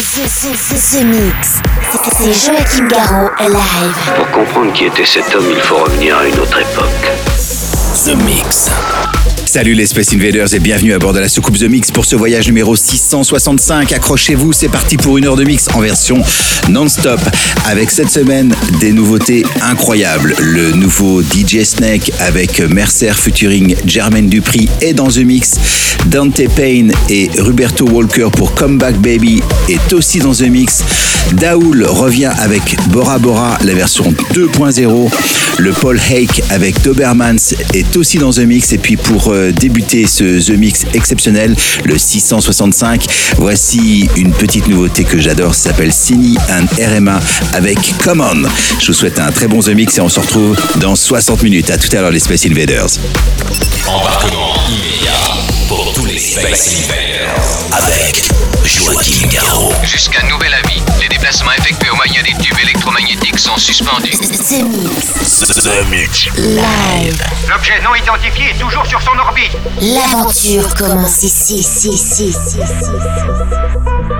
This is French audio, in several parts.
The, the, the, the Mix. C'est Joachim Garraud live. Pour comprendre qui était cet homme, il faut revenir à une autre époque. The Mix. Salut les Space Invaders et bienvenue à bord de la soucoupe The Mix pour ce voyage numéro 665. Accrochez-vous, c'est parti pour une heure de mix en version non-stop. Avec cette semaine des nouveautés incroyables. Le nouveau DJ Snake avec Mercer featuring Jermaine Dupri est dans The Mix. Dante Payne et Roberto Walker pour Comeback Baby est aussi dans The Mix. Daoul revient avec Bora Bora, la version 2.0. Le Paul Hake avec Dobermans est aussi dans The Mix. Et puis pour euh, débuter ce The Mix exceptionnel, le 665, voici une petite nouveauté que j'adore. Ça s'appelle Cine and RMA avec Come On. Je vous souhaite un très bon The Mix et on se retrouve dans 60 minutes. À tout à l'heure les Space Invaders. Embarquement immédiat pour tous les Space Invaders avec Joachim Garraud. Jusqu'à nouvel avis, déplacements effectués au moyen des tubes électromagnétiques sont suspendus. The Mix. The Mix. Live. L'objet non identifié est toujours sur son orbite. L'aventure commence ici, ici, ici, ici, ici.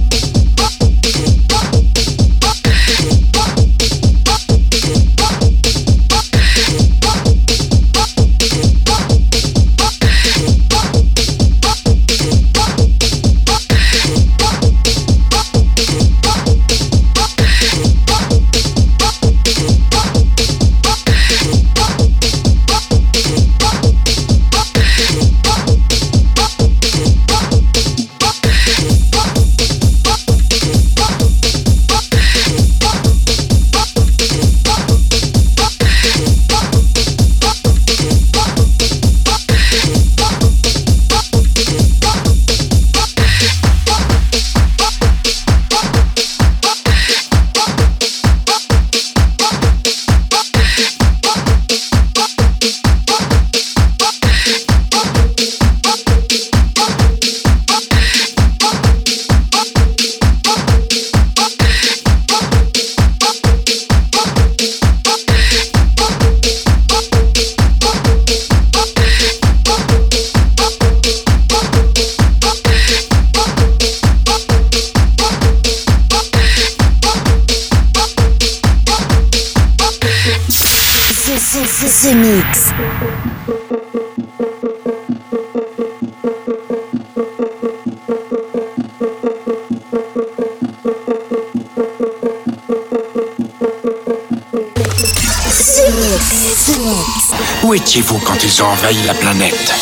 Quand ils ont envahi la planète?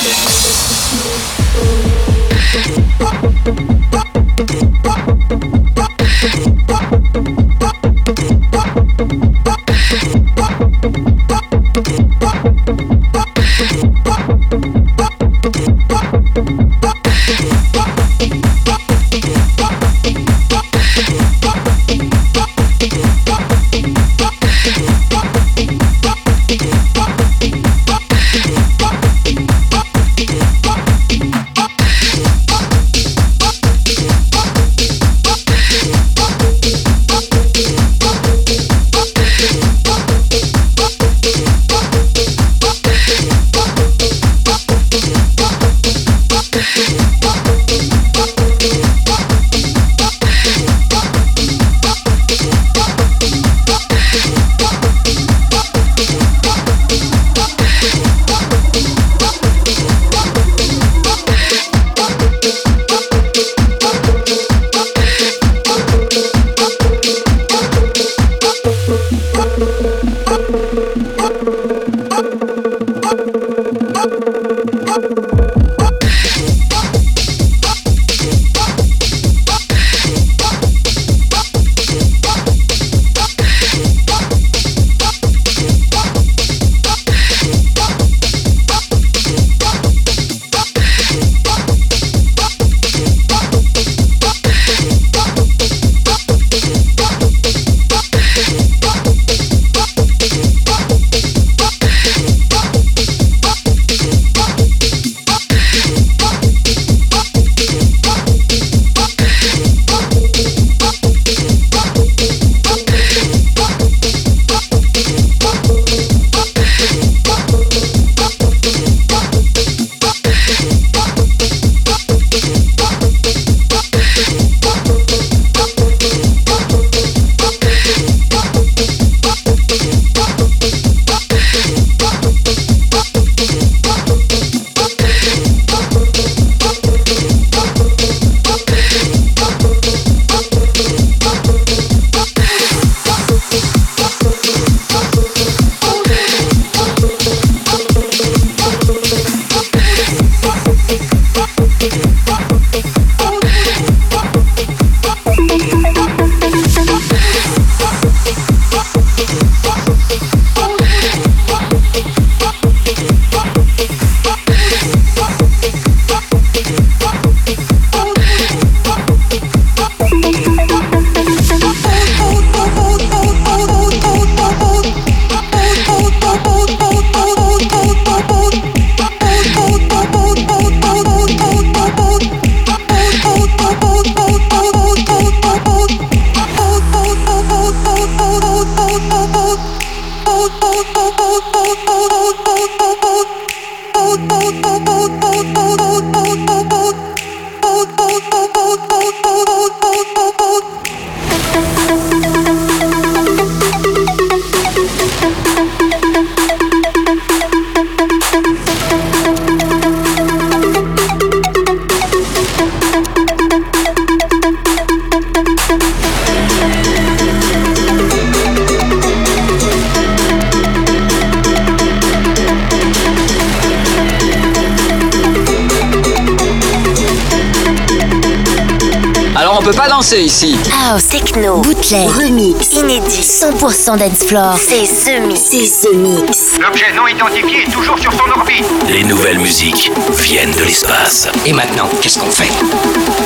100% dance floor. C'est The Mix. C'est The Mix. L'objet non identifié est toujours sur son orbite. Les nouvelles musiques viennent de l'espace. Et maintenant, qu'est-ce qu'on fait?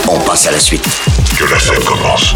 On passe à la suite. Que la scène commence.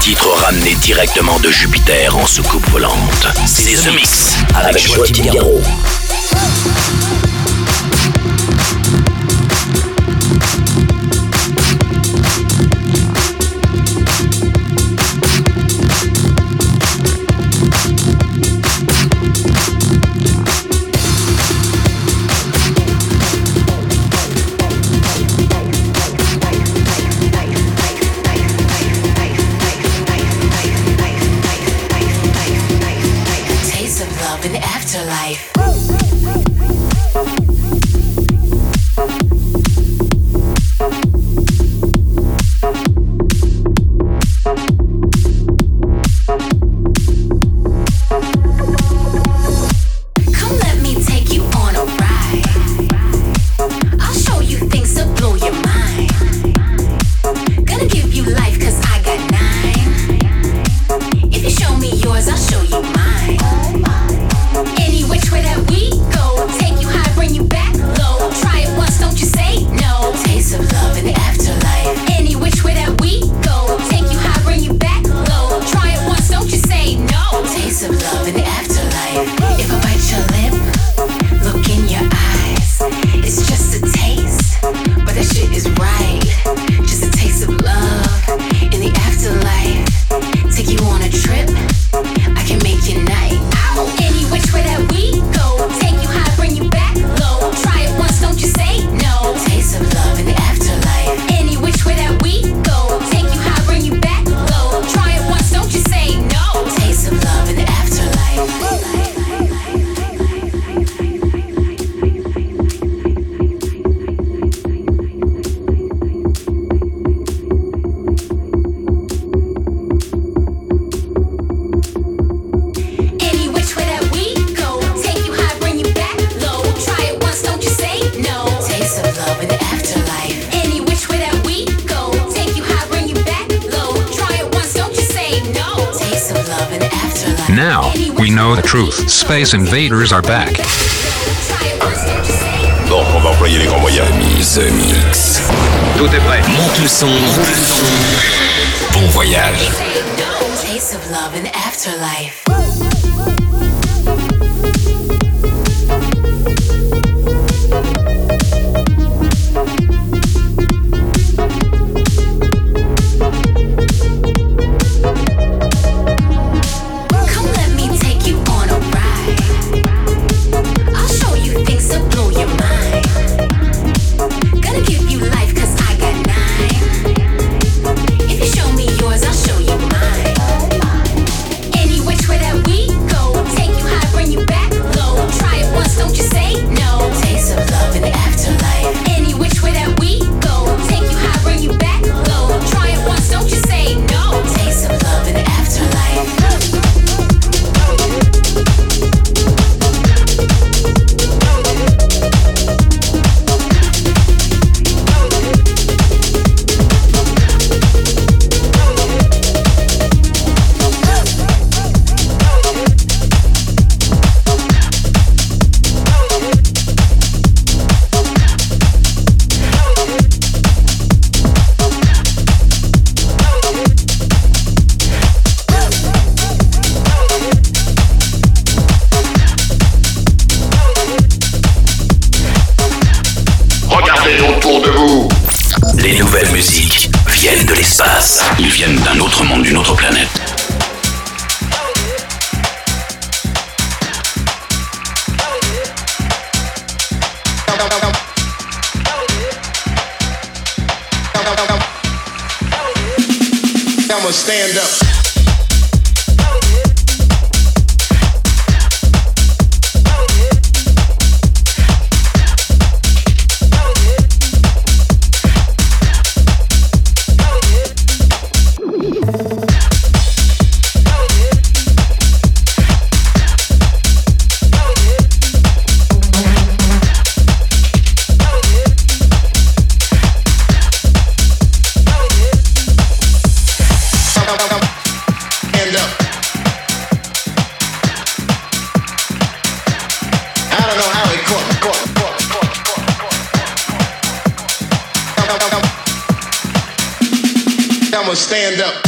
titre ramené directement de Jupiter en soucoupe volante. C'est The Mix avec Joachim Garraud. Space Invaders are back. Bon, on va employer les grands moyens. The Mix. Tout est prêt. Monte le son. Bon voyage. Taste of love and afterlife. I'ma stand up.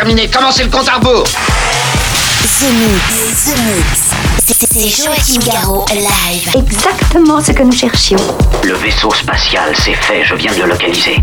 Déterminé, commencez le compte à rebours? The Mix, The Mix. C'est Joachim Garraud live. Exactement ce que nous cherchions. Le vaisseau spatial, c'est fait, je viens de le localiser.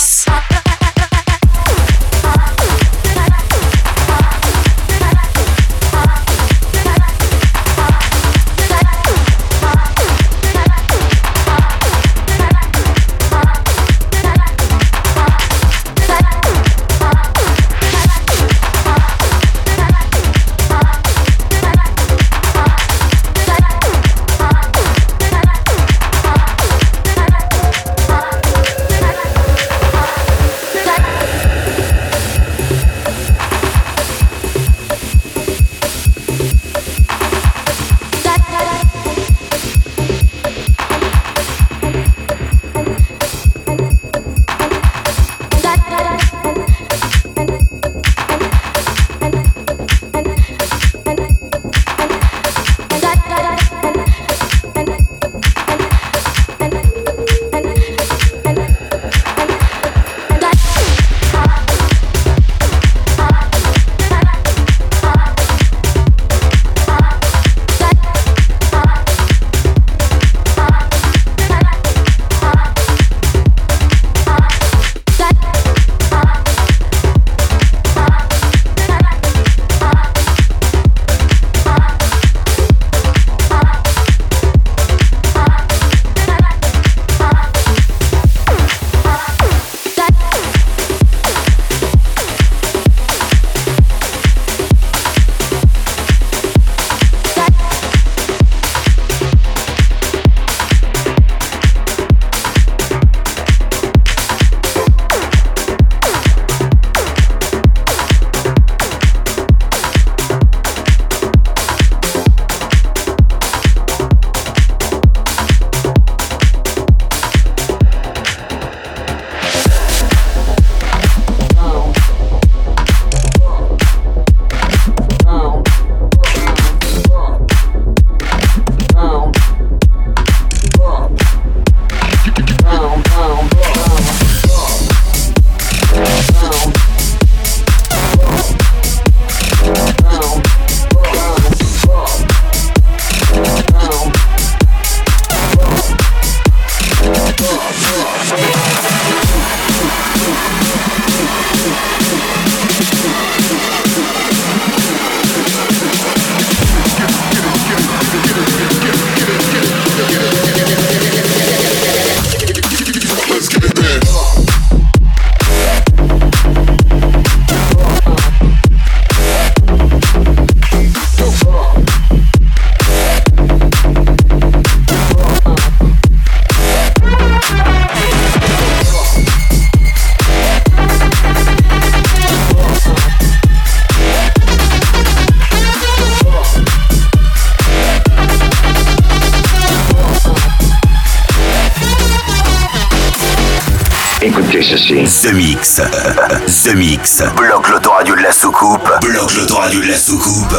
De la soucoupe.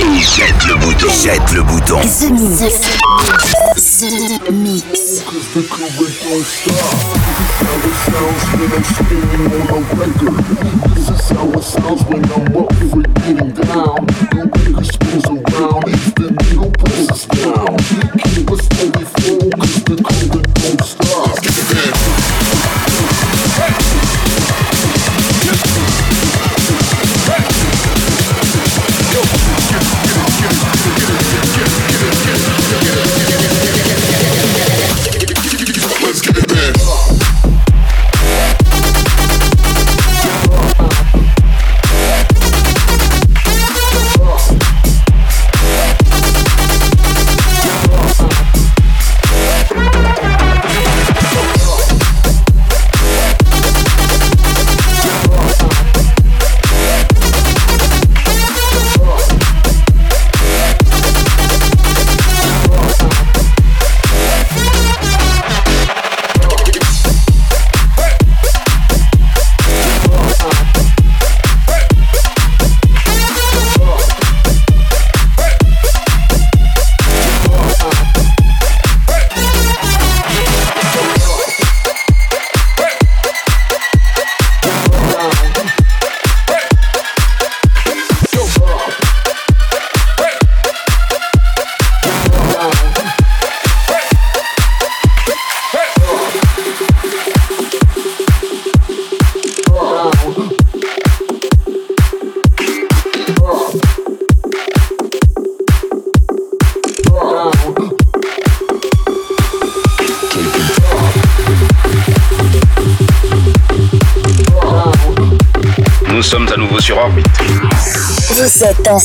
Et jette le bouton. Jette le bouton. The Mix. The Mix. Let's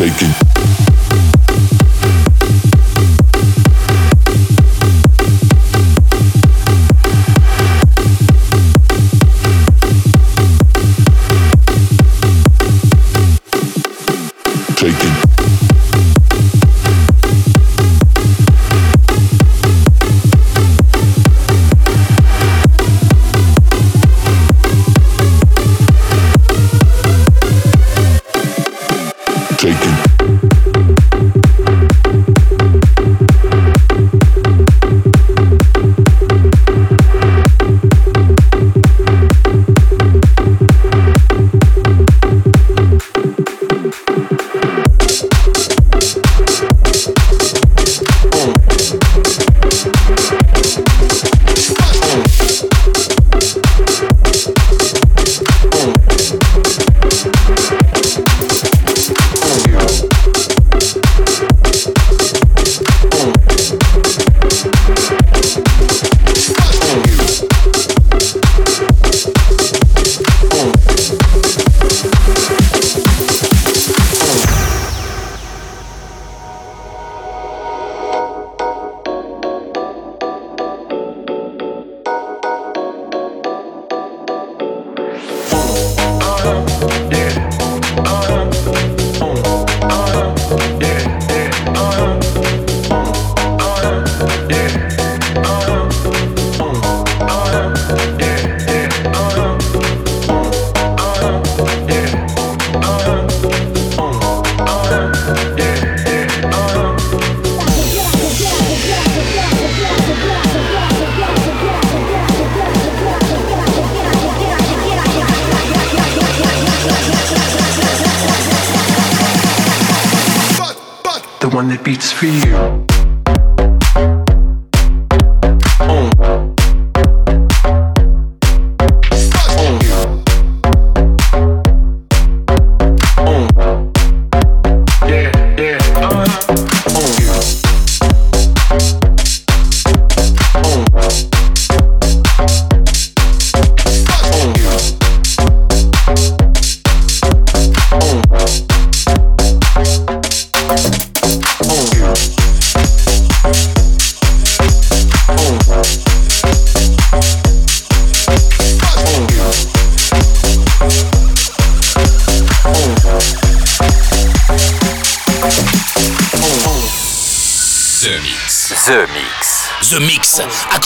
Shaking.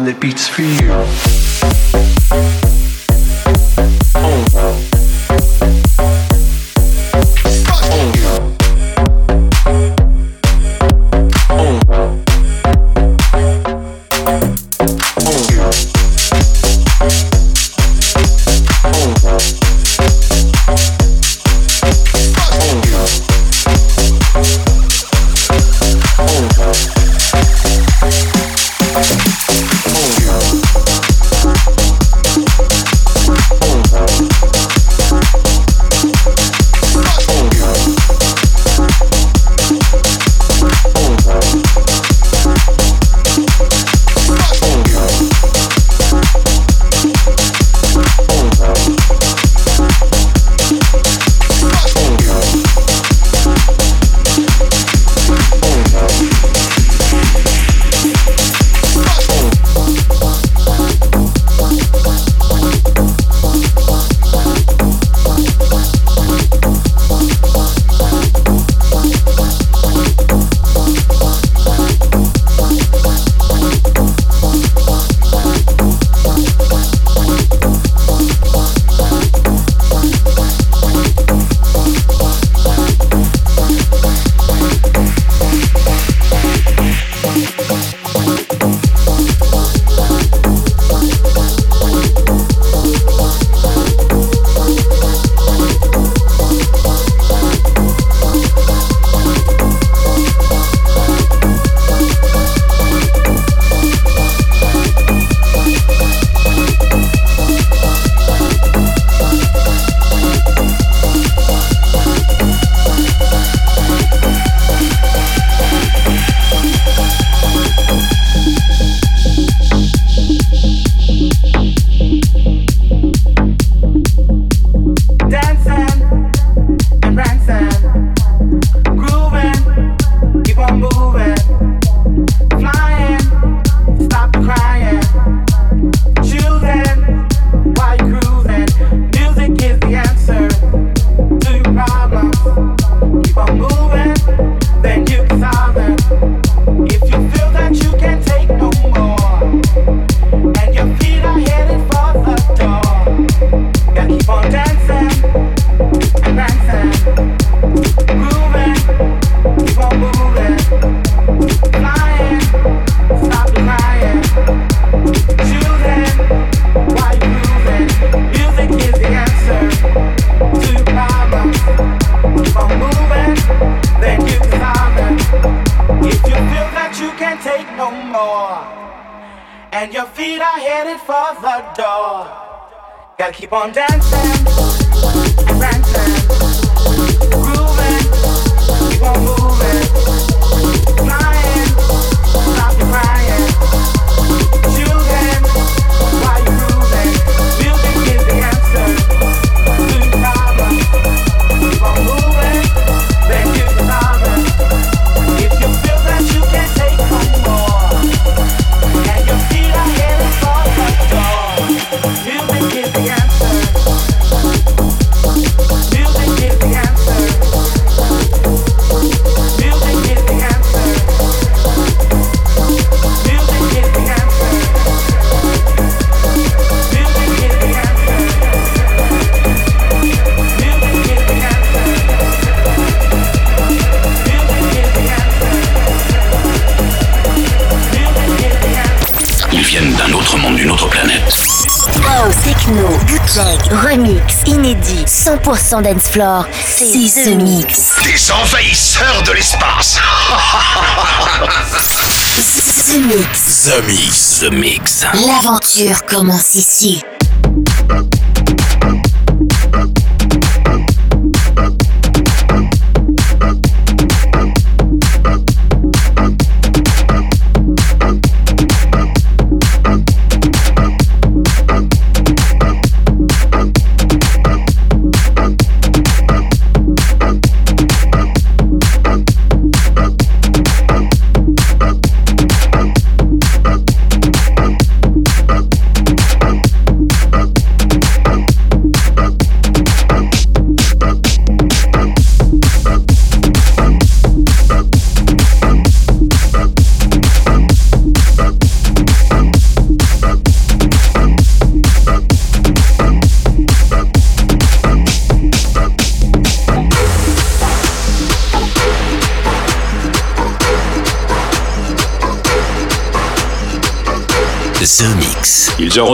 One that beats for you. 100% dance floor, c'est The Mix. Des envahisseurs de l'espace. The Mix. The Mix. The Mix. L'aventure commence ici.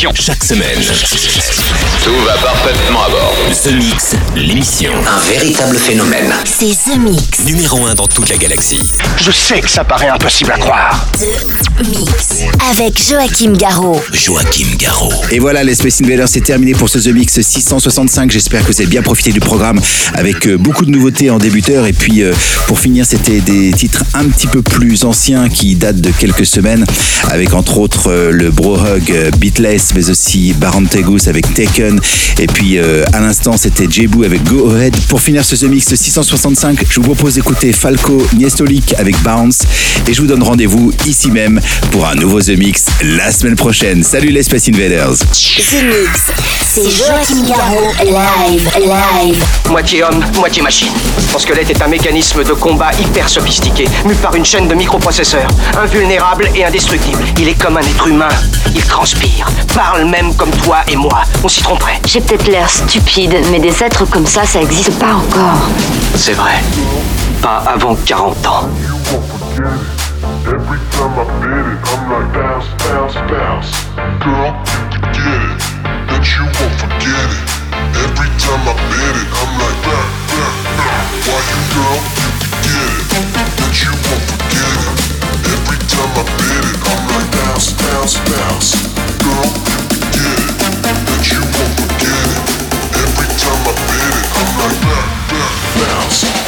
Chaque semaine, Tout va parfaitement à bord. The Mix, l'émission. Un véritable phénomène. C'est The Mix. Numéro 1 dans toute la galaxie. Je sais que ça paraît impossible à croire. The Mix. Avec Joachim Garraud. Joachim Garraud. Et voilà, les Space Invaders, c'est terminé pour ce The Mix 665. J'espère que vous avez bien profité du programme avec euh, beaucoup de nouveautés en débuteur. Et puis, euh, pour finir, c'était des titres un petit peu plus anciens qui datent de quelques semaines, avec entre autres euh, le Bro Hug Beatless, mais aussi Baron Tegus avec Taken. Et puis, à l'instant, c'était Jebu avec Go Ahead. Pour finir ce The Mix 665, je vous propose d'écouter Falco Niestolik avec Bounce. Et je vous donne rendez-vous ici même pour un nouveau The Mix la semaine prochaine. Salut les Space Invaders. The Mix. C'est Joachim Garraud. Live. Live. Moitié homme, moitié machine. Son squelette est un mécanisme de combat hyper sophistiqué, mu par une chaîne de microprocesseurs, invulnérable et indestructible. Il est comme un être humain. Il transpire, parle même comme toi et moi. On s'y tromperait. J'ai peut-être l'air stupide, mais des êtres comme ça, ça existe pas encore. C'est vrai. Pas avant 40 ans. Every time I bid it, I'm like bounce, bounce, bounce. Girl, bounce.